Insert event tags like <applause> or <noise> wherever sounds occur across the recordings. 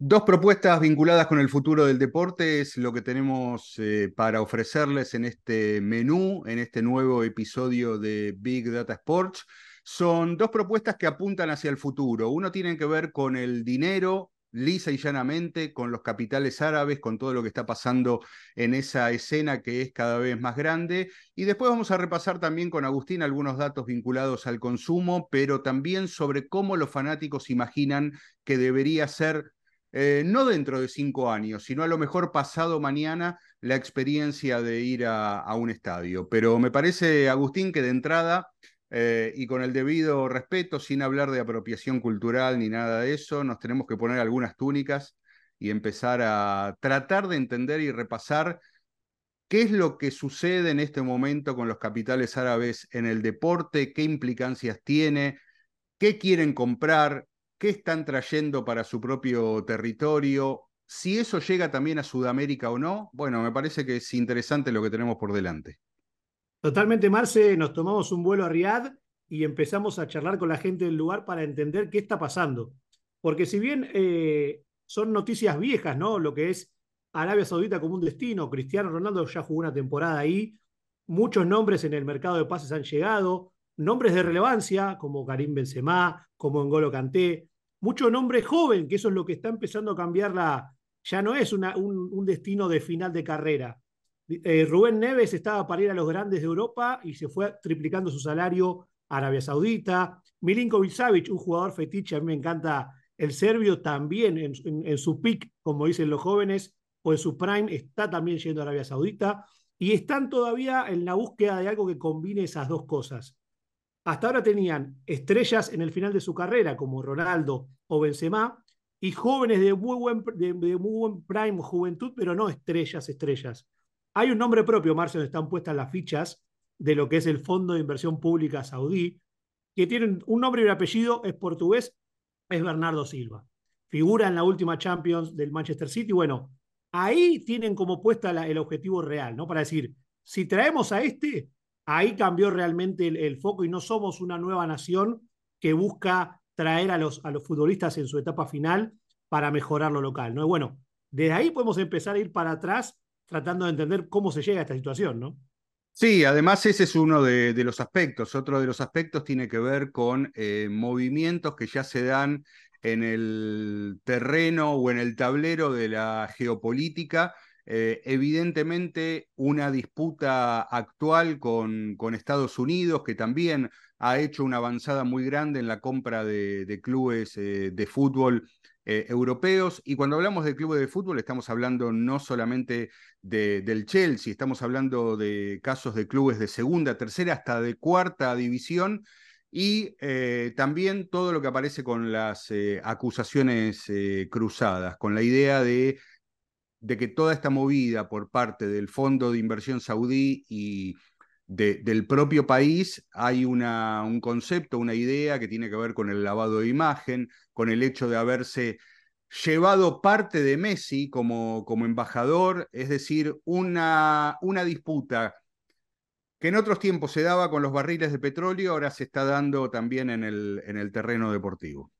Dos propuestas vinculadas con el futuro del deporte es lo que tenemos eh, para ofrecerles en este menú, en este nuevo episodio de Big Data Sports. Son dos propuestas que apuntan hacia el futuro. Uno tiene que ver con el dinero, lisa y llanamente, con los capitales árabes, con todo lo que está pasando en esa escena que es cada vez más grande. Y después vamos a repasar también con Agustín algunos datos vinculados al consumo, pero también sobre cómo los fanáticos imaginan que debería ser eh, no dentro de cinco años, sino a lo mejor pasado mañana la experiencia de ir a, un estadio. Pero me parece, Agustín, que de entrada eh, y con el debido respeto, sin hablar de apropiación cultural ni nada de eso, nos tenemos que poner algunas túnicas y empezar a tratar de entender y repasar qué es lo que sucede en este momento con los capitales árabes en el deporte, qué implicancias tiene, qué quieren comprar, qué están trayendo para su propio territorio, si eso llega también a Sudamérica o no, bueno, me parece que es interesante lo que tenemos por delante. Totalmente, Marce, nos tomamos un vuelo a Riad y empezamos a charlar con la gente del lugar para entender qué está pasando. Porque si bien eh, son noticias viejas, ¿no? Lo que es Arabia Saudita como un destino, Cristiano Ronaldo ya jugó una temporada ahí, muchos nombres en el mercado de pases han llegado, nombres de relevancia como Karim Benzema, como N'Golo Kanté, mucho nombre joven, que eso es lo que está empezando a cambiar la, ya no es un, destino de final de carrera. Eh, Rubén Neves estaba para ir a los grandes de Europa y se fue triplicando su salario a Arabia Saudita. Milinkovic Savic, un jugador fetiche, a mí me encanta el serbio, también en, su pick, como dicen los jóvenes, o en su prime, está también yendo a Arabia Saudita. Y están todavía en la búsqueda de algo que combine esas dos cosas. Hasta ahora tenían estrellas en el final de su carrera, como Ronaldo o Benzema, y jóvenes de muy buen, de, muy buen prime juventud, pero no estrellas, estrellas. Hay un nombre propio, Marcio, donde están puestas las fichas de lo que es el Fondo de Inversión Pública Saudí, que tienen un nombre y un apellido, es portugués, es Bernardo Silva. Figura en la última Champions del Manchester City. Bueno, ahí tienen como puesta el objetivo real, ¿no? Para decir, si traemos a este, ahí cambió realmente el, foco y no somos una nueva nación que busca traer a los, a los futbolistas en su etapa final para mejorar lo local. ¿no? Bueno, desde ahí podemos empezar a ir para atrás tratando de entender cómo se llega a esta situación, ¿no? Sí, además ese es uno de, los aspectos. Otro de los aspectos tiene que ver con eh, movimientos que ya se dan en el terreno o en el tablero de la geopolítica eh, evidentemente, una disputa actual con, Estados Unidos, que también ha hecho una avanzada muy grande en la compra de, clubes eh, de fútbol eh, europeos. Y cuando hablamos de clubes de fútbol, estamos hablando no solamente del Chelsea, estamos hablando de casos de clubes de segunda, tercera, hasta de cuarta división. Y también todo lo que aparece con las acusaciones cruzadas, con la idea de de que toda esta movida por parte del Fondo de Inversión Saudí y del propio país hay una, un concepto, una idea que tiene que ver con el lavado de imagen, con el hecho de haberse llevado parte de Messi como, como embajador, es decir, una, una disputa que en otros tiempos se daba con los barriles de petróleo, ahora se está dando también en el, en el terreno deportivo.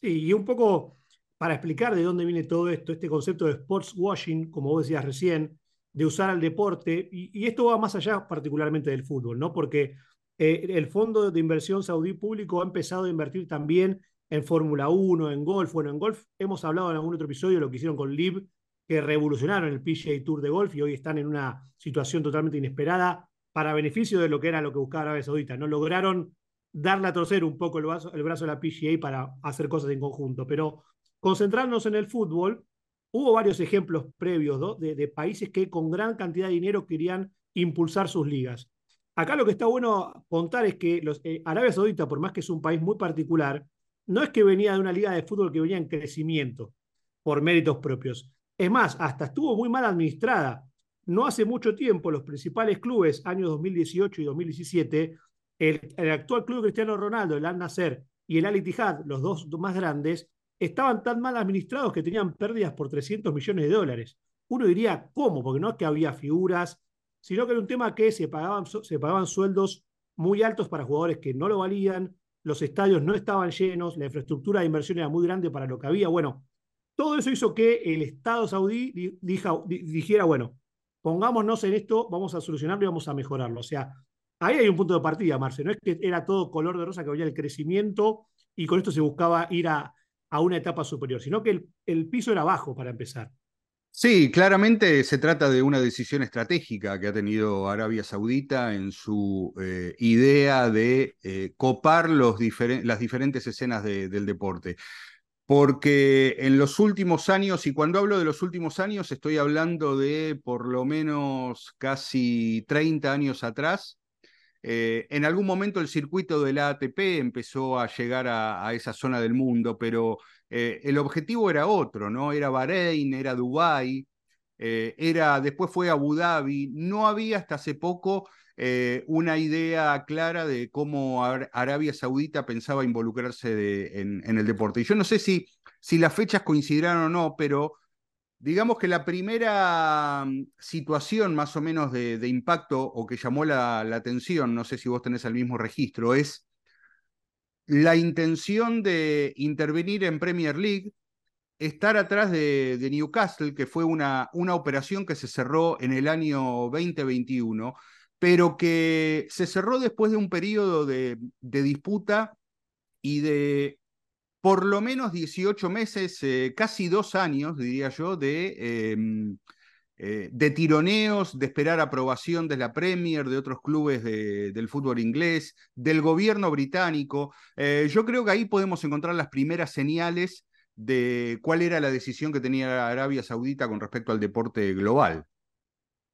Sí, y un poco para explicar de dónde viene todo esto, este concepto de sports washing, como vos decías recién, de usar al deporte, y, esto va más allá particularmente del fútbol, ¿no? Porque eh, el Fondo de Inversión Saudí Público ha empezado a invertir también en Fórmula 1, en golf. Bueno, en golf hemos hablado en algún otro episodio lo que hicieron con Liv, que revolucionaron el PGA Tour de golf y hoy están en una situación totalmente inesperada para beneficio de lo que era lo que buscaba Arabia Saudita. No lograron darle a torcer un poco el brazo, el brazo de la PGA para hacer cosas en conjunto, pero concentrarnos en el fútbol, hubo varios ejemplos previos de, países que con gran cantidad de dinero querían impulsar sus ligas. Acá lo que está bueno contar es que los, eh, Arabia Saudita, por más que es un país muy particular, no es que venía de una liga de fútbol que venía en crecimiento por méritos propios. Es más, hasta estuvo muy mal administrada. No hace mucho tiempo, los principales clubes, años 2018 y 2017, el, el actual club Cristiano Ronaldo, el Al Nasser y el Al Ittihad, los dos más grandes, estaban tan mal administrados que tenían pérdidas por 300 millones de dólares. Uno diría, ¿cómo? Porque no es que había figuras, sino que era un tema que se pagaban, se pagaban sueldos muy altos para jugadores que no lo valían, los estadios no estaban llenos, la infraestructura de inversión era muy grande para lo que había. Bueno, Todo eso hizo que el Estado saudí dijera, bueno, pongámonos en esto, vamos a solucionarlo y vamos a mejorarlo. O sea, ahí hay un punto de partida, Marce. No es que era todo color de rosa que había el crecimiento y con esto se buscaba ir a, a una etapa superior, sino que el, el piso era bajo para empezar. Sí, claramente se trata de una decisión estratégica que ha tenido Arabia Saudita en su eh, idea de eh, copar los las diferentes escenas del deporte. Porque en los últimos años, y cuando hablo de los últimos años, estoy hablando de por lo menos casi 30 años atrás, eh, en algún momento el circuito de la ATP empezó a llegar a, esa zona del mundo, pero eh, el objetivo era otro, ¿no? Era Bahrein, era Dubái, eh, era, después fue Abu Dhabi. No había hasta hace poco una idea clara de cómo Arabia Saudita pensaba involucrarse en, el deporte. Y yo no sé si, si las fechas coincidirán o no, pero Digamos que la primera mm, situación más o menos de, impacto o que llamó la, atención, no sé si vos tenés el mismo registro, es la intención de intervenir en Premier League, estar atrás de, Newcastle, que fue una, una operación que se cerró en el año 2021, pero que se cerró después de un periodo de disputa y de por lo menos 18 meses, eh, casi dos años, diría yo, de, em, eh, de tironeos, de esperar aprobación de la Premier, de otros clubes del fútbol inglés, del gobierno británico. Eh, yo creo que ahí podemos encontrar las primeras señales de cuál era la decisión que tenía Arabia Saudita con respecto al deporte global.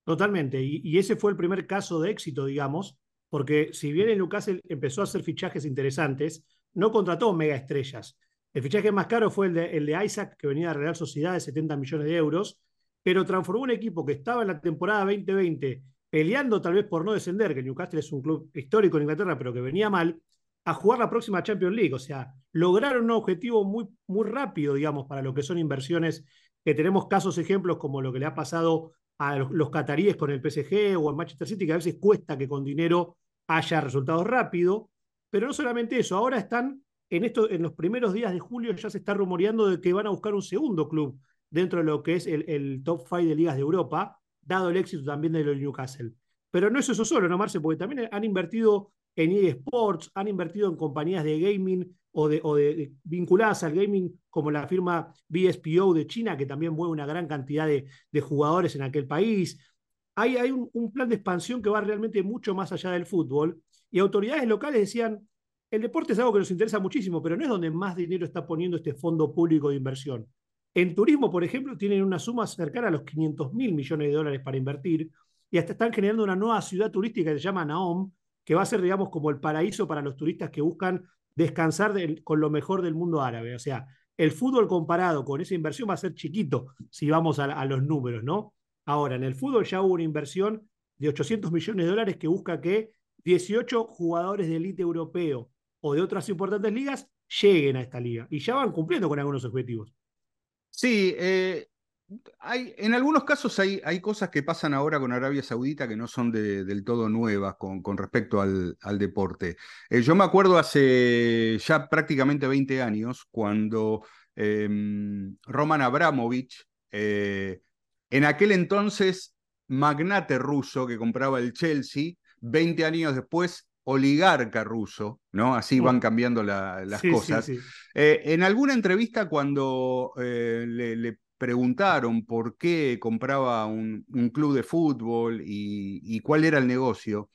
Totalmente, y, y ese fue el primer caso de éxito, digamos, porque si bien el Newcastle empezó a hacer fichajes interesantes, no contrató mega estrellas. El fichaje más caro fue el de, Isaac, que venía de Real Sociedad de 70 millones de euros, pero transformó un equipo que estaba en la temporada 2020 peleando tal vez por no descender, que Newcastle es un club histórico en Inglaterra, pero que venía mal, a jugar la próxima Champions League. O sea, lograron un objetivo muy, muy rápido, digamos, para lo que son inversiones, que tenemos casos, ejemplos como lo que le ha pasado a los, cataríes con el PSG o el Manchester City, que a veces cuesta que con dinero haya resultados rápidos. Pero no solamente eso, ahora están en, esto, en los primeros días de julio ya se está rumoreando de que van a buscar un segundo club dentro de lo que es el, top five de ligas de Europa, dado el éxito también de los Newcastle. Pero no es eso solo, ¿no, Marce? Porque también han invertido en eSports, han invertido en compañías de gaming o de, vinculadas al gaming como la firma BSPO de China, que también mueve una gran cantidad de, de jugadores en aquel país. Hay, hay un, plan de expansión que va realmente mucho más allá del fútbol y autoridades locales decían, el deporte es algo que nos interesa muchísimo, pero no es donde más dinero está poniendo este fondo público de inversión. En turismo, por ejemplo, tienen una suma cercana a los 500 mil millones de dólares para invertir y hasta están generando una nueva ciudad turística que se llama Naom, que va a ser, digamos, como el paraíso para los turistas que buscan descansar con lo mejor del mundo árabe. O sea, el fútbol comparado con esa inversión va a ser chiquito si vamos a, los números, ¿no? Ahora, en el fútbol ya hubo una inversión de 800 millones de dólares que busca que 18 jugadores de élite europeo o de otras importantes ligas lleguen a esta liga y ya van cumpliendo con algunos objetivos. Sí, eh, hay, en algunos casos hay, hay, cosas que pasan ahora con Arabia Saudita que no son del todo nuevas con, respecto al, al deporte. Eh, yo me acuerdo hace ya prácticamente 20 años cuando em, Roman Abramovich, eh, en aquel entonces magnate ruso que compraba el Chelsea, 20 años después oligarca ruso, ¿no? Así van cambiando las cosas. Eh, en alguna entrevista cuando eh, le, preguntaron por qué compraba un, club de fútbol y, cuál era el negocio,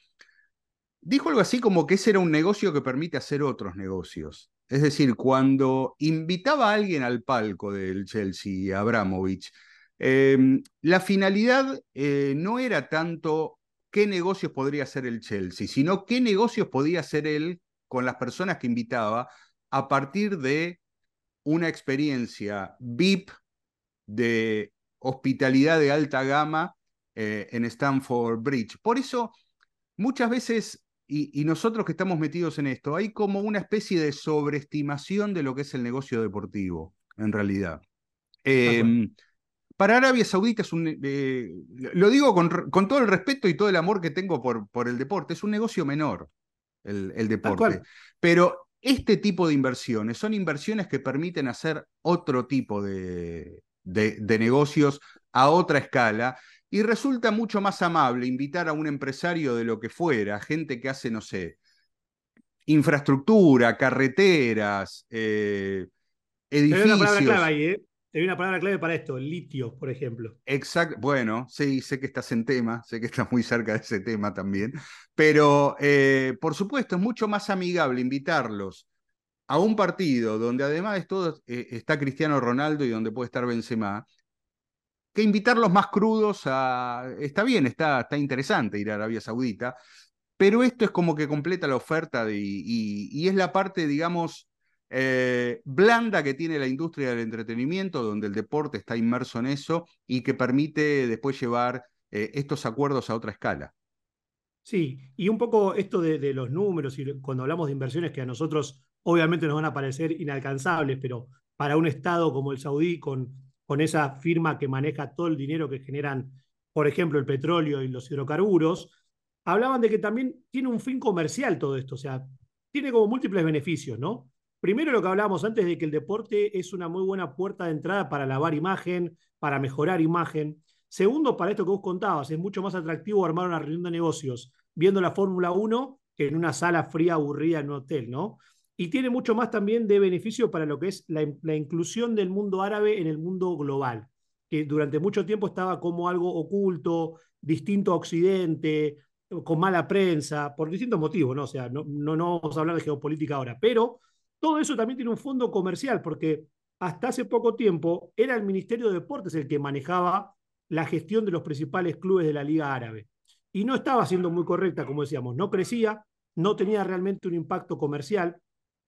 dijo algo así como que ese era un negocio que permite hacer otros negocios. Es decir, cuando invitaba a alguien al palco del Chelsea, Abramovich, em, la finalidad eh, no era tanto qué negocios podría hacer el Chelsea, sino qué negocios podía hacer él con las personas que invitaba a partir de una experiencia VIP de hospitalidad de alta gama eh, en Stamford Bridge. Por eso, muchas veces, y, nosotros que estamos metidos en esto, hay como una especie de sobreestimación de lo que es el negocio deportivo, en realidad. Para Arabia Saudita es un, eh, lo digo con, todo el respeto y todo el amor que tengo por, por el deporte, es un negocio menor el, deporte. Pero este tipo de inversiones son inversiones que permiten hacer otro tipo de, de, negocios a otra escala y resulta mucho más amable invitar a un empresario de lo que fuera, gente que hace, no sé, infraestructura, carreteras, eh, edificios. una palabra clave ahí, ¿eh? Te una palabra clave para esto, litio, por ejemplo. Exacto, bueno, sí, sé que estás en tema, sé que estás muy cerca de ese tema también, pero eh, por supuesto es mucho más amigable invitarlos a un partido donde además de todo eh, está Cristiano Ronaldo y donde puede estar Benzema, que invitarlos más crudos a... Está bien, está, está interesante ir a Arabia Saudita, pero esto es como que completa la oferta y, es la parte, digamos, eh, blanda que tiene la industria del entretenimiento, donde el deporte está inmerso en eso y que permite después llevar eh, estos acuerdos a otra escala. Sí, y un poco esto de, los números, y cuando hablamos de inversiones que a nosotros obviamente nos van a parecer inalcanzables, pero para un Estado como el saudí, con, con esa firma que maneja todo el dinero que generan, por ejemplo, el petróleo y los hidrocarburos, hablaban de que también tiene un fin comercial todo esto, o sea, tiene como múltiples beneficios, ¿no? Primero lo que hablábamos antes de que el deporte es una muy buena puerta de entrada para lavar imagen, para mejorar imagen. Segundo, para esto que vos contabas, es mucho más atractivo armar una reunión de negocios viendo la Fórmula 1 que en una sala fría aburrida en un hotel, ¿no? Y tiene mucho más también de beneficio para lo que es la, inclusión del mundo árabe en el mundo global, que durante mucho tiempo estaba como algo oculto, distinto a Occidente, con mala prensa, por distintos motivos, ¿no? O sea, no, no, no vamos a hablar de geopolítica ahora, pero todo eso también tiene un fondo comercial, porque hasta hace poco tiempo era el Ministerio de Deportes el que manejaba la gestión de los principales clubes de la Liga Árabe. Y no estaba siendo muy correcta, como decíamos, no crecía, no tenía realmente un impacto comercial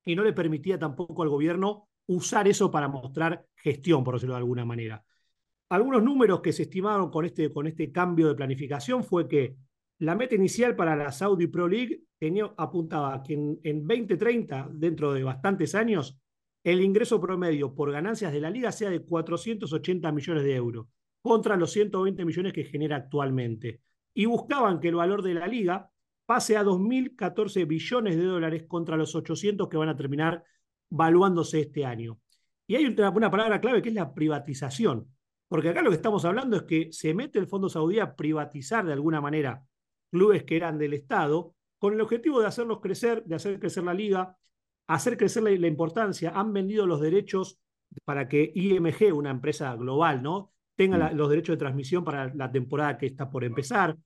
y no le permitía tampoco al gobierno usar eso para mostrar gestión, por decirlo de alguna manera. Algunos números que se estimaron con este, con este cambio de planificación fue que la meta inicial para la Saudi Pro League tenía, apuntaba que en, 2030, dentro de bastantes años, el ingreso promedio por ganancias de la liga sea de 480 millones de euros, contra los 120 millones que genera actualmente. Y buscaban que el valor de la liga pase a 2.014 billones de dólares contra los 800 que van a terminar valuándose este año. Y hay una, una palabra clave que es la privatización, porque acá lo que estamos hablando es que se mete el Fondo Saudí a privatizar de alguna manera clubes que eran del Estado, con el objetivo de hacerlos crecer, de hacer crecer la liga, hacer crecer la, importancia. Han vendido los derechos para que IMG, una empresa global, ¿no? tenga mm. los derechos de transmisión para la temporada que está por empezar.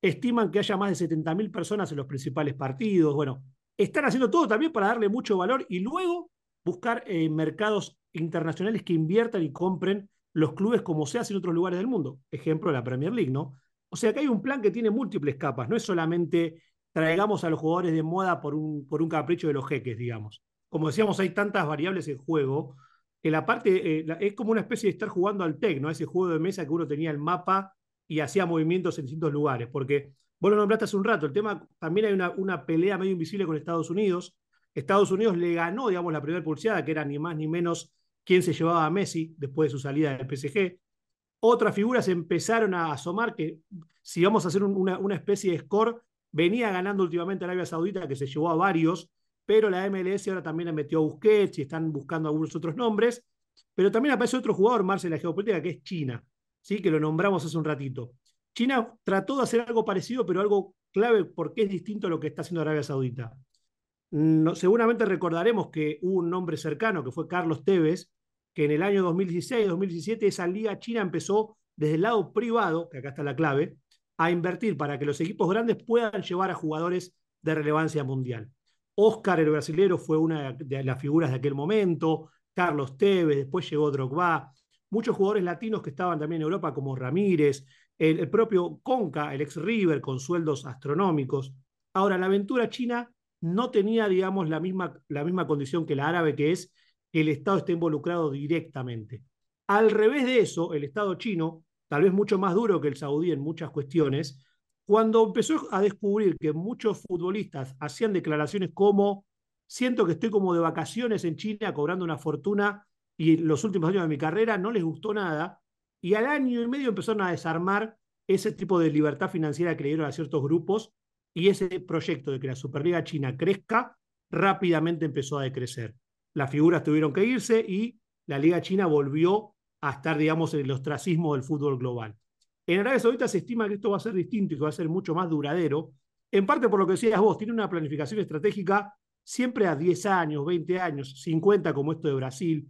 Estiman que haya más de 70.000 personas en los principales partidos. Bueno, están haciendo todo también para darle mucho valor y luego buscar eh, mercados internacionales que inviertan y compren los clubes como se hace en otros lugares del mundo. Ejemplo, la Premier League, ¿no? O sea que hay un plan que tiene múltiples capas, no es solamente traigamos a los jugadores de moda por un, por un capricho de los jeques, digamos. Como decíamos, hay tantas variables en juego que la parte eh, es como una especie de estar jugando al TEC, ¿no? Ese juego de mesa que uno tenía el mapa y hacía movimientos en distintos lugares. Porque vos lo nombraste hace un rato, el tema también hay una, una pelea medio invisible con Estados Unidos. Estados Unidos le ganó, digamos, la primera pulseada, que era ni más ni menos quién se llevaba a Messi después de su salida del PSG. Otras figuras empezaron a asomar que si vamos a hacer una, una, especie de score, venía ganando últimamente Arabia Saudita, que se llevó a varios, pero la MLS ahora también le metió a Busquets y están buscando algunos otros nombres. Pero también aparece otro jugador, Marcel, la geopolítica, que es China, ¿sí? que lo nombramos hace un ratito. China trató de hacer algo parecido, pero algo clave porque es distinto a lo que está haciendo Arabia Saudita. Seguramente recordaremos que hubo un nombre cercano, que fue Carlos Tevez, que en el año 2016-2017 esa liga china empezó desde el lado privado, que acá está la clave, a invertir para que los equipos grandes puedan llevar a jugadores de relevancia mundial. Oscar, el brasilero, fue una de las figuras de aquel momento, Carlos Tevez, después llegó Drogba, muchos jugadores latinos que estaban también en Europa, como Ramírez, el, propio Conca, el ex River, con sueldos astronómicos. Ahora, la aventura china no tenía, digamos, la misma, la misma condición que la árabe, que es que el Estado esté involucrado directamente. Al revés de eso, el Estado chino, tal vez mucho más duro que el saudí en muchas cuestiones, cuando empezó a descubrir que muchos futbolistas hacían declaraciones como, siento que estoy como de vacaciones en China cobrando una fortuna y los últimos años de mi carrera no les gustó nada, y al año y medio empezaron a desarmar ese tipo de libertad financiera que le dieron a ciertos grupos y ese proyecto de que la Superliga China crezca rápidamente empezó a decrecer. Las figuras tuvieron que irse y la Liga China volvió a estar, digamos, en el ostracismo del fútbol global. En Arabia Saudita se estima que esto va a ser distinto y que va a ser mucho más duradero, en parte por lo que decías vos, tiene una planificación estratégica siempre a 10 años, 20 años, 50 como esto de Brasil,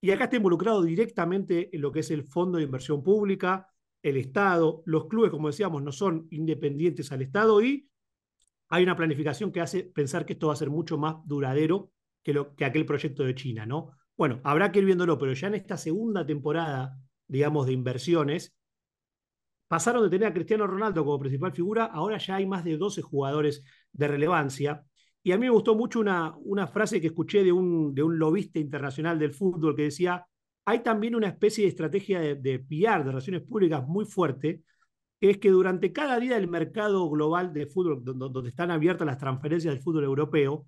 y acá está involucrado directamente en lo que es el Fondo de Inversión Pública, el Estado, los clubes, como decíamos, no son independientes al Estado y hay una planificación que hace pensar que esto va a ser mucho más duradero que, lo, que aquel proyecto de China, ¿no? Bueno, habrá que ir viéndolo, pero ya en esta segunda temporada, digamos, de inversiones, pasaron de tener a Cristiano Ronaldo como principal figura, ahora ya hay más de 12 jugadores de relevancia. Y a mí me gustó mucho una, una frase que escuché de un, de un lobista internacional del fútbol que decía, hay también una especie de estrategia de, de PR, de relaciones públicas muy fuerte, que es que durante cada día del mercado global de fútbol, donde están abiertas las transferencias del fútbol europeo,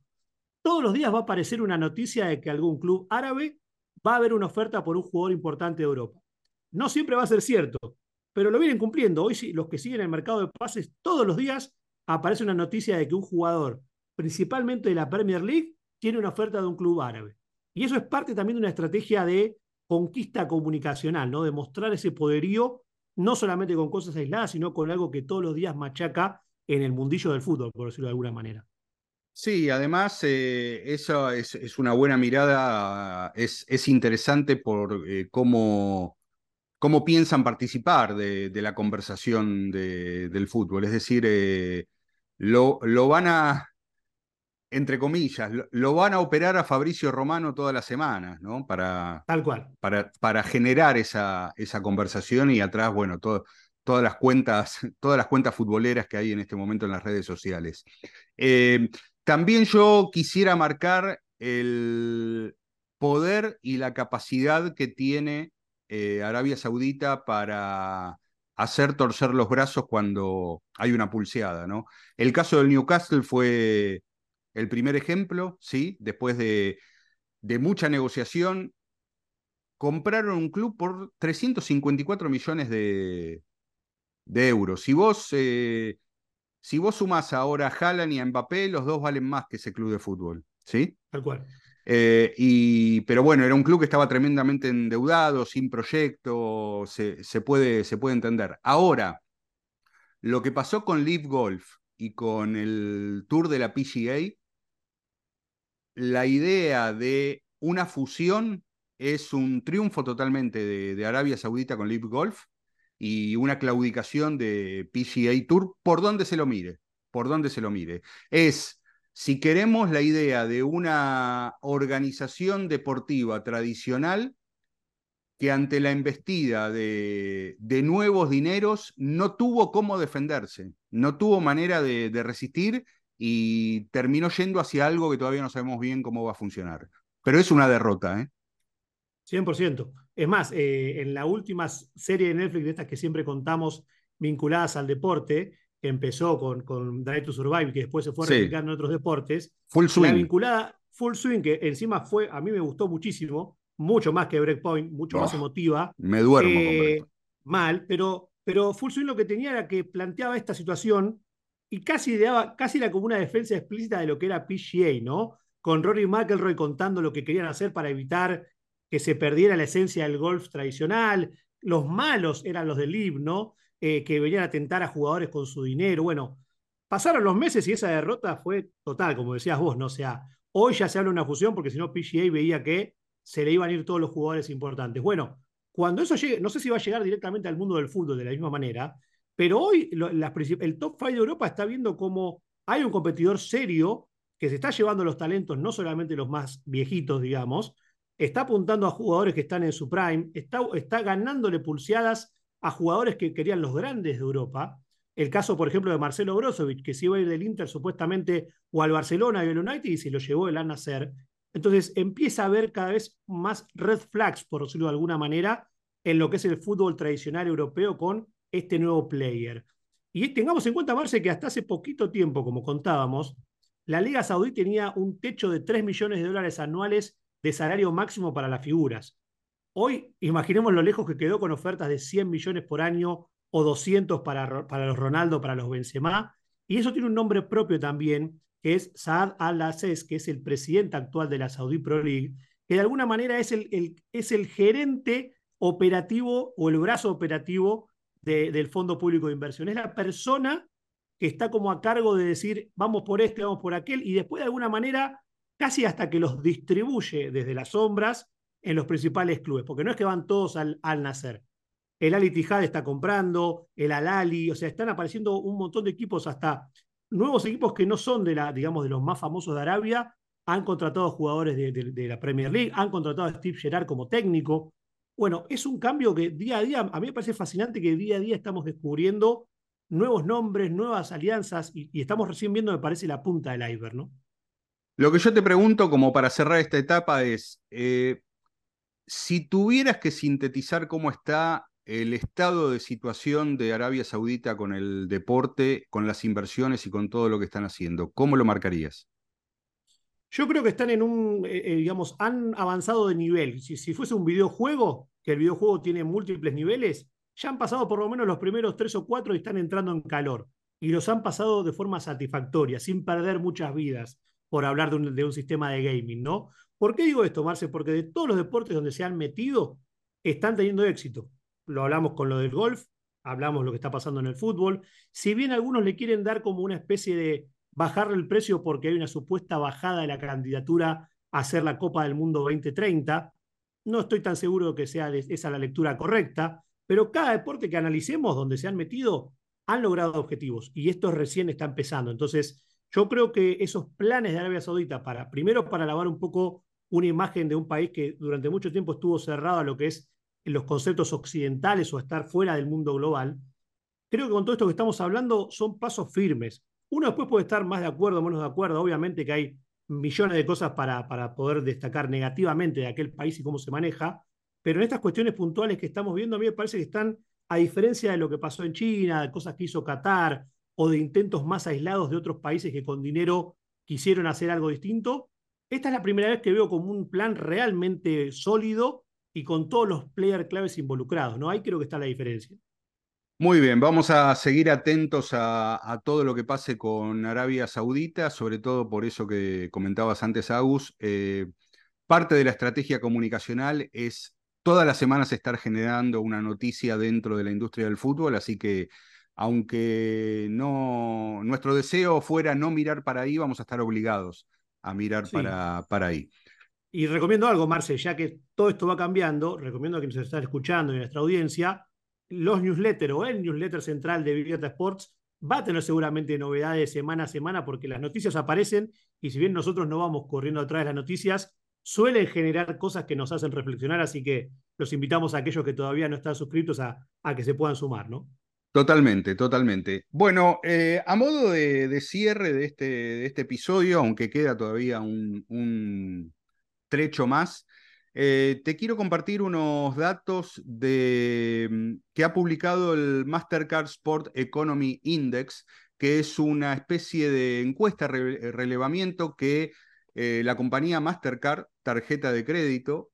todos los días va a aparecer una noticia de que algún club árabe va a haber una oferta por un jugador importante de Europa. No siempre va a ser cierto, pero lo vienen cumpliendo. Hoy los que siguen el mercado de pases, todos los días aparece una noticia de que un jugador, principalmente de la Premier League, tiene una oferta de un club árabe. Y eso es parte también de una estrategia de conquista comunicacional, ¿no? De mostrar ese poderío no solamente con cosas aisladas, sino con algo que todos los días machaca en el mundillo del fútbol, por decirlo de alguna manera. Sí, además eh, eso es, una buena mirada, es, es interesante por eh, cómo, cómo, piensan participar de, la conversación del fútbol. Es decir, eh, lo, lo, van a, entre comillas, lo, van a operar a Fabricio Romano todas las semanas, ¿no? Para, Tal cual. Para, para generar esa, esa conversación y atrás, bueno, todas las cuentas, todas las cuentas futboleras que hay en este momento en las redes sociales. Eh, también yo quisiera marcar el poder y la capacidad que tiene eh, Arabia Saudita para hacer torcer los brazos cuando hay una pulseada, ¿no? El caso del Newcastle fue el primer ejemplo, ¿sí? Después de, de mucha negociación, compraron un club por 354 millones de, de euros. Si vos, eh, si vos sumás ahora a Haaland y a Mbappé, los dos valen más que ese club de fútbol, ¿sí? Tal cual. Eh, y, pero bueno, era un club que estaba tremendamente endeudado, sin proyecto, se, se, puede, se puede entender. Ahora, lo que pasó con Live Golf y con el Tour de la PGA la idea de una fusión es un triunfo totalmente de, Arabia Saudita con Live Golf y una claudicación de PGA Tour por donde se lo mire, por donde se lo mire. Es, si queremos la idea de una organización deportiva tradicional que ante la embestida de, nuevos dineros no tuvo cómo defenderse, no tuvo manera de resistir y terminó yendo hacia algo que todavía no sabemos bien cómo va a funcionar. Pero es una derrota, ¿eh? 100%. Es más, eh, en la última serie de Netflix de estas que siempre contamos vinculadas al deporte, que empezó con, con Drive to Survive, que después se fue a replicar en otros deportes. Full Swing. La vinculada Full Swing, que encima fue, a mí me gustó muchísimo, mucho más que Breakpoint, mucho más emotiva. Me duermo. Eh, mal, pero, pero Full Swing lo que tenía era que planteaba esta situación y casi, daba, casi era como una defensa explícita de lo que era PGA, ¿no? Con Rory McElroy contando lo que querían hacer para evitar que se perdiera la esencia del golf tradicional. Los malos eran los del LIV, ¿no? Eh, que venían a tentar a jugadores con su dinero. Bueno, pasaron los meses y esa derrota fue total, como decías vos, ¿no? O sea, hoy ya se habla de una fusión porque si no PGA veía que se le iban a ir todos los jugadores importantes. Bueno, cuando eso llegue, no sé si va a llegar directamente al mundo del fútbol de la misma manera, pero hoy el top 5 de Europa está viendo cómo hay un competidor serio que se está llevando los talentos, no solamente los más viejitos, digamos, está apuntando a jugadores que están en su prime, está, está ganándole pulseadas a jugadores que querían los grandes de Europa. El caso, por ejemplo, de Marcelo Brozovic, que se iba a ir del Inter supuestamente o al Barcelona y al United y se lo llevó el Al-Nasser. Entonces empieza a haber cada vez más red flags, por decirlo de alguna manera, en lo que es el fútbol tradicional europeo con este nuevo player. Y tengamos en cuenta, Marce, que hasta hace poquito tiempo, como contábamos, la Liga Saudí tenía un techo de 3 millones de dólares anuales de salario máximo para las figuras. Hoy, imaginemos lo lejos que quedó con ofertas de 100 millones por año o 200 para, para los Ronaldo, para los Benzema. Y eso tiene un nombre propio también, que es Saad Al-Aziz, que es el presidente actual de la Saudi Pro League, que de alguna manera es el, es el gerente operativo o el brazo operativo del Fondo Público de Inversión. Es la persona que está como a cargo de decir, vamos por este, vamos por aquel, y después de alguna manera, casi hasta que los distribuye desde las sombras en los principales clubes, porque no es que van todos al, al nacer. El Ali Tijad está comprando, el Alali, o sea, están apareciendo un montón de equipos, hasta nuevos equipos que no son de la, digamos, de los más famosos de Arabia, han contratado jugadores de, de la Premier League, han contratado a Steve Gerrard como técnico, bueno, es un cambio que día a día, a mí me parece fascinante que día a día estamos descubriendo nuevos nombres, nuevas alianzas y, estamos recién viendo, me parece, la punta del iceberg, ¿no? Lo que yo te pregunto, como para cerrar esta etapa, es, eh, si tuvieras que sintetizar cómo está el estado de situación de Arabia Saudita con el deporte, con las inversiones y con todo lo que están haciendo, ¿cómo lo marcarías? Yo creo que están en un, eh, eh, digamos, han avanzado de nivel. Si, si, fuese un videojuego, que el videojuego tiene múltiples niveles, ya han pasado por lo menos los primeros tres o cuatro y están entrando en calor. Y los han pasado de forma satisfactoria, sin perder muchas vidas, por hablar de un, de un sistema de gaming, ¿no? ¿Por qué digo esto, Marce? Porque de todos los deportes donde se han metido, están teniendo éxito. Lo hablamos con lo del golf, hablamos lo que está pasando en el fútbol. Si bien algunos le quieren dar como una especie de bajarle el precio porque hay una supuesta bajada de la candidatura a hacer la Copa del Mundo 2030. No estoy tan seguro de que sea esa la lectura correcta, pero cada deporte que analicemos donde se han metido han logrado objetivos y esto recién está empezando. Entonces, yo creo que esos planes de Arabia Saudita para, primero, para lavar un poco una imagen de un país que durante mucho tiempo estuvo cerrado a lo que es los conceptos occidentales o estar fuera del mundo global, creo que con todo esto que estamos hablando son pasos firmes. Uno después puede estar más de acuerdo o menos de acuerdo. Obviamente que hay millones de cosas para, para poder destacar negativamente de aquel país y cómo se maneja, pero en estas cuestiones puntuales que estamos viendo, a mí me parece que están, a diferencia de lo que pasó en China, de cosas que hizo Qatar o de intentos más aislados de otros países que con dinero quisieron hacer algo distinto, esta es la primera vez que veo como un plan realmente sólido y con todos los players claves involucrados, ¿no? Ahí creo que está la diferencia. Muy bien, vamos a seguir atentos a, todo lo que pase con Arabia Saudita, sobre todo por eso que comentabas antes, Agus. Eh, parte de la estrategia comunicacional es todas las semanas estar generando una noticia dentro de la industria del fútbol, así que aunque no nuestro deseo fuera no mirar para ahí, vamos a estar obligados a mirar para, para ahí. Y recomiendo algo, Marce, ya que todo esto va cambiando, recomiendo a quienes están escuchando y a nuestra audiencia, los newsletters o el newsletter central de Biblioteca Sports va a tener seguramente novedades semana a semana porque las noticias aparecen y si bien nosotros no vamos corriendo atrás de las noticias, suelen generar cosas que nos hacen reflexionar, así que los invitamos a aquellos que todavía no están suscritos a, a que se puedan sumar, ¿no? Totalmente, totalmente. Bueno, eh, a modo de, cierre de este, de este, episodio, aunque queda todavía un, trecho más, eh, te quiero compartir unos datos de, mm, que ha publicado el Mastercard Sport Economy Index, que es una especie de encuesta, relevamiento que eh, la compañía Mastercard, tarjeta de crédito,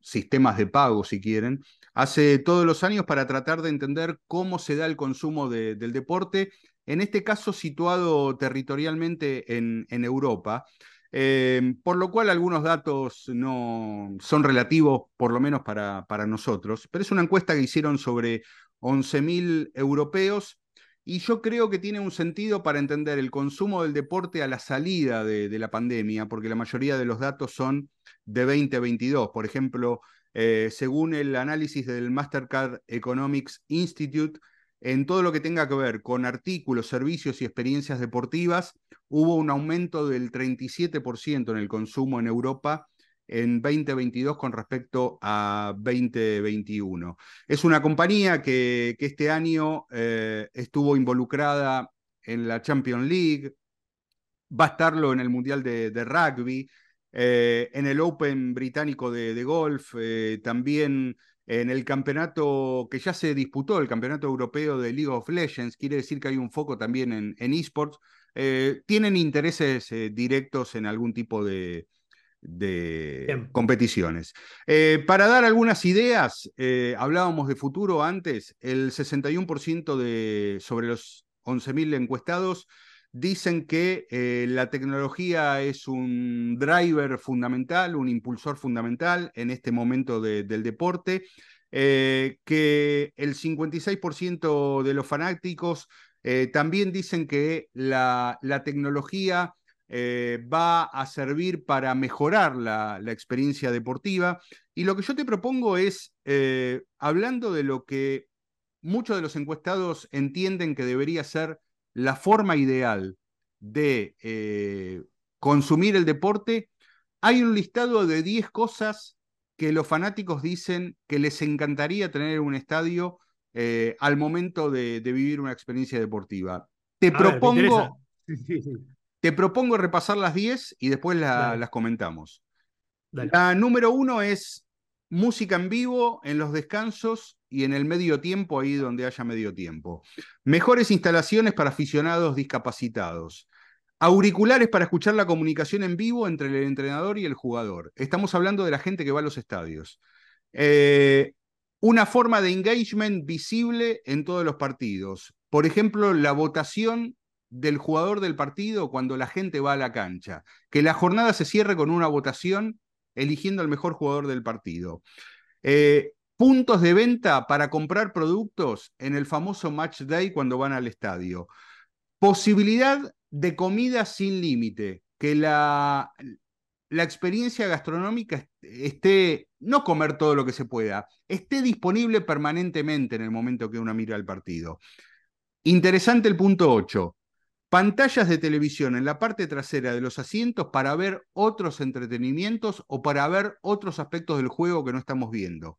sistemas de pago si quieren, hace todos los años para tratar de entender cómo se da el consumo del deporte, en este caso situado territorialmente en, Europa. Em, por lo cual algunos datos no son relativos, por lo menos para, para nosotros, pero es una encuesta que hicieron sobre 11.000 europeos y yo creo que tiene un sentido para entender el consumo del deporte a la salida de, la pandemia, porque la mayoría de los datos son de 2022. Por ejemplo, eh, según el análisis del Mastercard Economics Institute, en todo lo que tenga que ver con artículos, servicios y experiencias deportivas, hubo un aumento del 37% en el consumo en Europa en 2022 con respecto a 2021. Es una compañía que, este año eh, estuvo involucrada en la Champions League, va a estarlo en el Mundial de, Rugby, eh, en el Open británico de, golf, eh, también en el campeonato que ya se disputó, el campeonato europeo de League of Legends, quiere decir que hay un foco también en, esports, tienen intereses directos en algún tipo de, competiciones. Eh, para dar algunas ideas, hablábamos de futuro antes, el 61% de, sobre los 11.000 encuestados dicen que eh, la tecnología es un driver fundamental, un impulsor fundamental en este momento del deporte, eh, que el 56% de los fanáticos eh, también dicen que la, tecnología va a servir para mejorar la, la, experiencia deportiva. Y lo que yo te propongo es, hablando de lo que muchos de los encuestados entienden que debería ser la forma ideal de eh, consumir el deporte, hay un listado de 10 cosas que los fanáticos dicen que les encantaría tener en un estadio eh, al momento de, vivir una experiencia deportiva. Te propongo, te propongo repasar las 10 y después las comentamos. La número uno es música en vivo en los descansos y en el medio tiempo, ahí donde haya medio tiempo. Mejores instalaciones para aficionados discapacitados. Auriculares para escuchar la comunicación en vivo entre el entrenador y el jugador. Estamos hablando de la gente que va a los estadios. Eh, una forma de engagement visible en todos los partidos. Por ejemplo, la votación del jugador del partido cuando la gente va a la cancha. Que la jornada se cierre con una votación eligiendo al mejor jugador del partido. Eh, puntos de venta para comprar productos en el famoso match day cuando van al estadio. Posibilidad de comida sin límite, que la, la experiencia gastronómica esté, no comer todo lo que se pueda, esté disponible permanentemente en el momento que uno mira el partido. Interesante el punto 8 pantallas de televisión en la parte trasera de los asientos para ver otros entretenimientos o para ver otros aspectos del juego que no estamos viendo.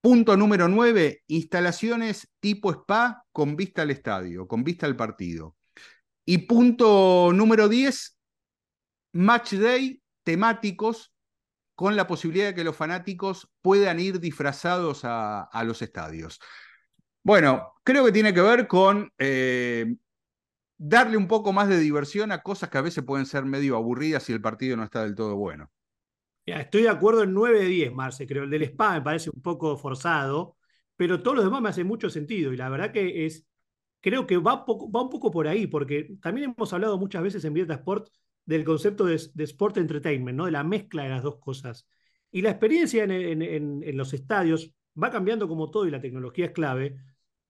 Punto número 9, instalaciones tipo spa con vista al estadio, con vista al partido. Y punto número 10, match day temáticos con la posibilidad de que los fanáticos puedan ir disfrazados a, los estadios. Bueno, creo que tiene que ver con eh, darle un poco más de diversión a cosas que a veces pueden ser medio aburridas si el partido no está del todo bueno. estoy de acuerdo en 9 de 10, Marce, creo. El del Spa me parece un poco forzado, pero todos los demás me hacen mucho sentido y la verdad que es, creo que va, va un poco por ahí, porque también hemos hablado muchas veces en Vieta Sport del concepto de, Sport Entertainment, ¿no? de la mezcla de las dos cosas. Y la experiencia en, en los estadios va cambiando como todo y la tecnología es clave,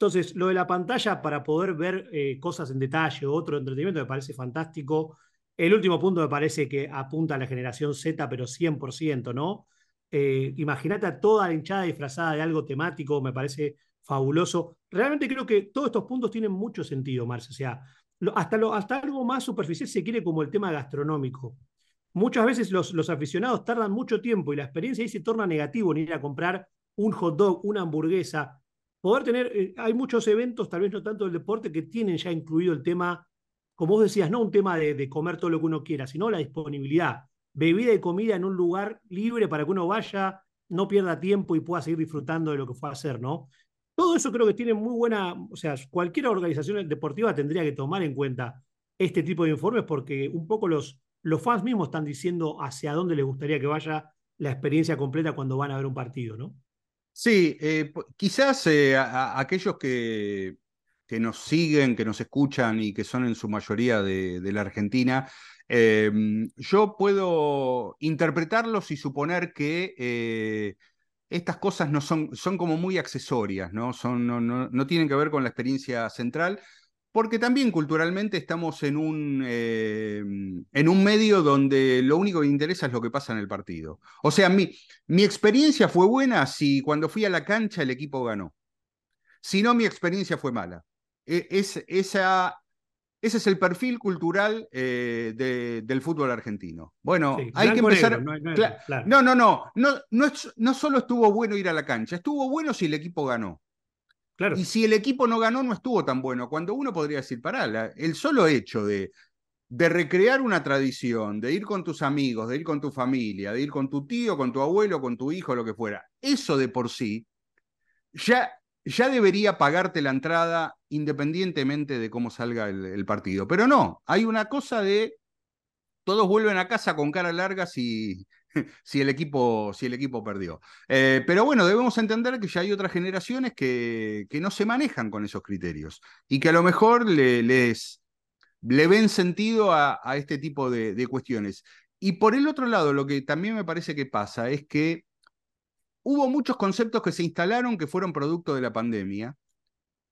entonces, lo de la pantalla para poder ver eh, cosas en detalle, otro entretenimiento, me parece fantástico. El último punto me parece que apunta a la generación Z, pero 100%, ¿no? Eh, imagínate a toda la hinchada disfrazada de algo temático, me parece fabuloso. Realmente creo que todos estos puntos tienen mucho sentido, Marce. O sea, hasta, lo, hasta algo más superficial se quiere como el tema gastronómico. Muchas veces los, los aficionados tardan mucho tiempo y la experiencia ahí se torna negativo en ir a comprar un hot dog, una hamburguesa, poder tener, eh, hay muchos eventos, tal vez no tanto del deporte, que tienen ya incluido el tema, como vos decías, no un tema de, comer todo lo que uno quiera, sino la disponibilidad, bebida y comida en un lugar libre para que uno vaya, no pierda tiempo y pueda seguir disfrutando de lo que fue a hacer, ¿no? Todo eso creo que tiene muy buena, o sea, cualquier organización deportiva tendría que tomar en cuenta este tipo de informes porque un poco los, los fans mismos están diciendo hacia dónde les gustaría que vaya la experiencia completa cuando van a ver un partido, ¿no? Sí, eh, quizás eh, aquellos que, que, nos siguen, que nos escuchan y que son en su mayoría de, la Argentina, em, yo puedo interpretarlos y suponer que eh, estas cosas no son, son como muy accesorias, ¿no? Son, no, no, tienen que ver con la experiencia central, porque también culturalmente estamos en un, eh, en un medio donde lo único que interesa es lo que pasa en el partido. O sea, mi, mi experiencia fue buena si cuando fui a la cancha el equipo ganó. Si no, mi experiencia fue mala. E, es, esa, ese es el perfil cultural eh, del fútbol argentino. Bueno, hay que empezar. no, no, no, no, no, no solo estuvo bueno ir a la cancha, estuvo bueno si el equipo ganó. Y si el equipo no ganó, no estuvo tan bueno. Cuando uno podría decir, pará, el solo hecho de, de recrear una tradición, de ir con tus amigos, de ir con tu familia, de ir con tu tío, con tu abuelo, con tu hijo, lo que fuera, eso de por sí ya, ya debería pagarte la entrada independientemente de cómo salga el, partido. Pero no, hay una cosa de todos vuelven a casa con cara larga si, <laughs> si el equipo, si el equipo perdió. Eh, pero bueno, debemos entender que ya hay otras generaciones que, que, no se manejan con esos criterios y que a lo mejor les, le ven sentido a, este tipo de, cuestiones. Y por el otro lado, lo que también me parece que pasa es que hubo muchos conceptos que se instalaron que fueron producto de la pandemia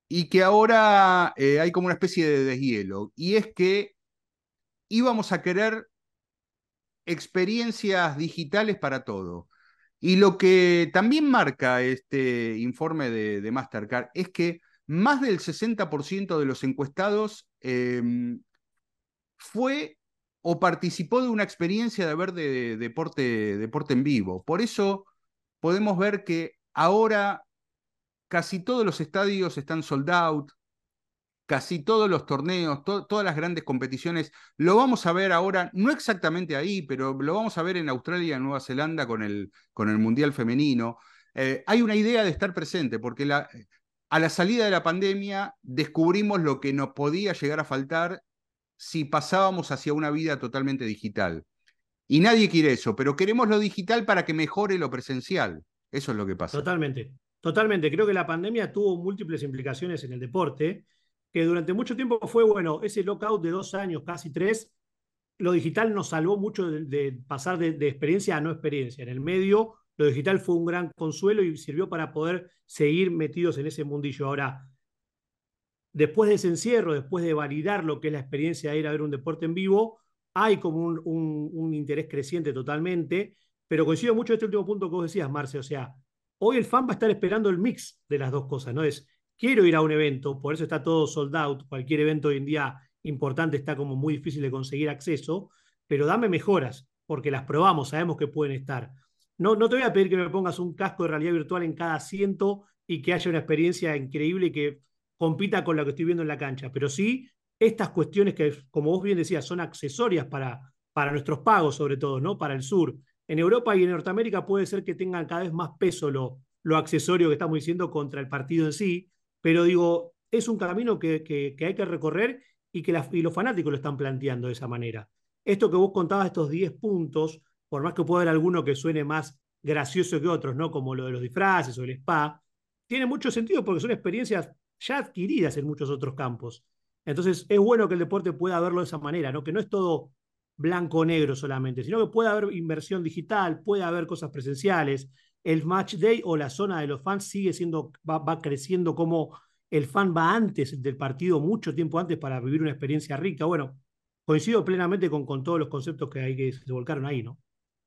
y que ahora eh, hay como una especie de deshielo. Y es que íbamos a querer experiencias digitales para todo. Y lo que también marca este informe de, Mastercard es que más del 60% de los encuestados em, fue o participó de una experiencia de ver de, deporte, deporte en vivo. Por eso podemos ver que ahora casi todos los estadios están sold out, casi todos los torneos, todas las grandes competiciones, lo vamos a ver ahora, no exactamente ahí, pero lo vamos a ver en Australia Nueva Zelanda con el, con el Mundial Femenino. Eh, hay una idea de estar presente, porque a la salida de la pandemia descubrimos lo que nos podía llegar a faltar si pasábamos hacia una vida totalmente digital. Y nadie quiere eso, pero queremos lo digital para que mejore lo presencial. Eso es lo que pasa. Totalmente, totalmente. Creo que la pandemia tuvo múltiples implicaciones en el deporte que durante mucho tiempo fue, bueno, ese lockout de dos años, casi tres, lo digital nos salvó mucho de, pasar de, experiencia a no experiencia. En el medio, lo digital fue un gran consuelo y sirvió para poder seguir metidos en ese mundillo. Ahora, después de ese encierro, después de validar lo que es la experiencia de ir a ver un deporte en vivo, hay como un, interés creciente totalmente, pero coincido mucho en este último punto que vos decías, Marce, o sea, hoy el fan va a estar esperando el mix de las dos cosas, ¿no? Es quiero ir a un evento, por eso está todo sold out, cualquier evento hoy en día importante está como muy difícil de conseguir acceso, pero dame mejoras, porque las probamos, sabemos que pueden estar. No, no te voy a pedir que me pongas un casco de realidad virtual en cada asiento y que haya una experiencia increíble que compita con lo que estoy viendo en la cancha, pero sí estas cuestiones que, como vos bien decías, son accesorias para, para nuestros pagos, sobre todo, ¿no? Para el sur. En Europa y en Norteamérica puede ser que tengan cada vez más peso lo, lo accesorio que estamos diciendo contra el partido en sí, pero digo, es un camino que, que, hay que recorrer y que los fanáticos lo están planteando de esa manera. Esto que vos contabas, estos 10 puntos, por más que pueda haber alguno que suene más gracioso que otros, ¿no? Como lo de los disfraces o el spa, tiene mucho sentido porque son experiencias ya adquiridas en muchos otros campos. Entonces, es bueno que el deporte pueda verlo de esa manera, ¿no? Que no es todo blanco o negro solamente, sino que puede haber inversión digital, puede haber cosas presenciales, el match day o la zona de los fans sigue siendo, va, creciendo como el fan va antes del partido, mucho tiempo antes para vivir una experiencia rica. Bueno, coincido plenamente con, con todos los conceptos que, hay, que se volcaron ahí, ¿no?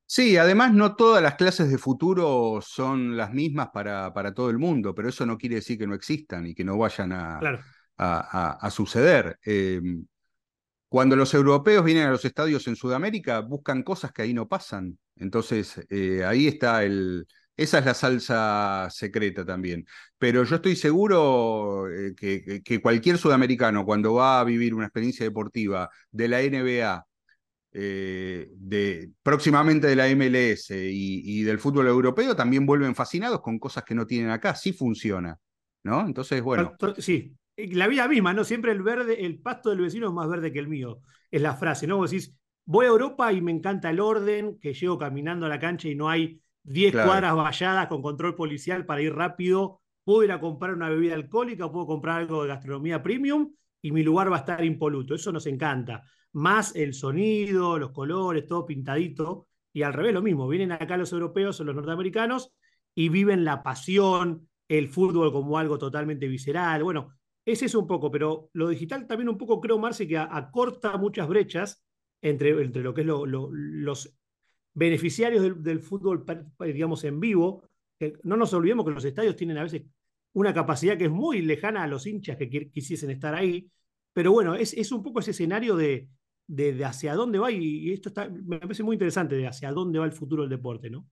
Sí, además no todas las clases de futuro son las mismas para, para todo el mundo, pero eso no quiere decir que no existan y que no vayan a, a, suceder. Em, cuando los europeos vienen a los estadios en Sudamérica, buscan cosas que ahí no pasan. Entonces, eh, ahí está el, esa es la salsa secreta también. Pero yo estoy seguro eh, que, cualquier sudamericano, cuando va a vivir una experiencia deportiva de la NBA, eh, de, próximamente de la MLS y, del fútbol europeo, también vuelven fascinados con cosas que no tienen acá. Sí funciona, ¿no? Entonces, bueno. Sí, la vida misma, ¿no? Siempre el verde, el pasto del vecino es más verde que el mío. Es la frase, ¿no? Vos decís, voy a Europa y me encanta el orden, que llego caminando a la cancha y no hay 10 cuadras valladas con control policial para ir rápido. Puedo ir a comprar una bebida alcohólica, puedo comprar algo de gastronomía premium y mi lugar va a estar impoluto. Eso nos encanta. Más el sonido, los colores, todo pintadito. Y al revés, lo mismo. Vienen acá los europeos o los norteamericanos y viven la pasión, el fútbol como algo totalmente visceral. Bueno, ese es un poco, pero lo digital también un poco creo, Marce, que acorta muchas brechas entre, entre lo que es los beneficiarios del, fútbol, digamos, en vivo. no nos olvidemos que los estadios tienen a veces una capacidad que es muy lejana a los hinchas que quisiesen estar ahí. Pero bueno, es, es un poco ese escenario de, de, hacia dónde va, y, esto está, me parece muy interesante, de hacia dónde va el futuro del deporte, ¿no?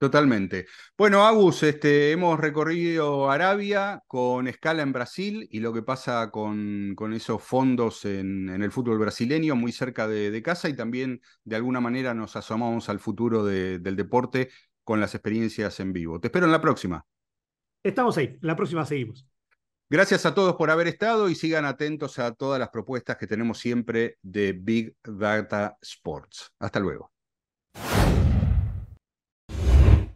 Totalmente. Bueno, Agus, este, hemos recorrido Arabia con escala en Brasil y lo que pasa con, con esos fondos en, el fútbol brasileño, muy cerca de, casa, y también de alguna manera nos asomamos al futuro del deporte con las experiencias en vivo. Te espero en la próxima. Estamos ahí, la próxima seguimos. Gracias a todos por haber estado y sigan atentos a todas las propuestas que tenemos siempre de Big Data Sports. Hasta luego.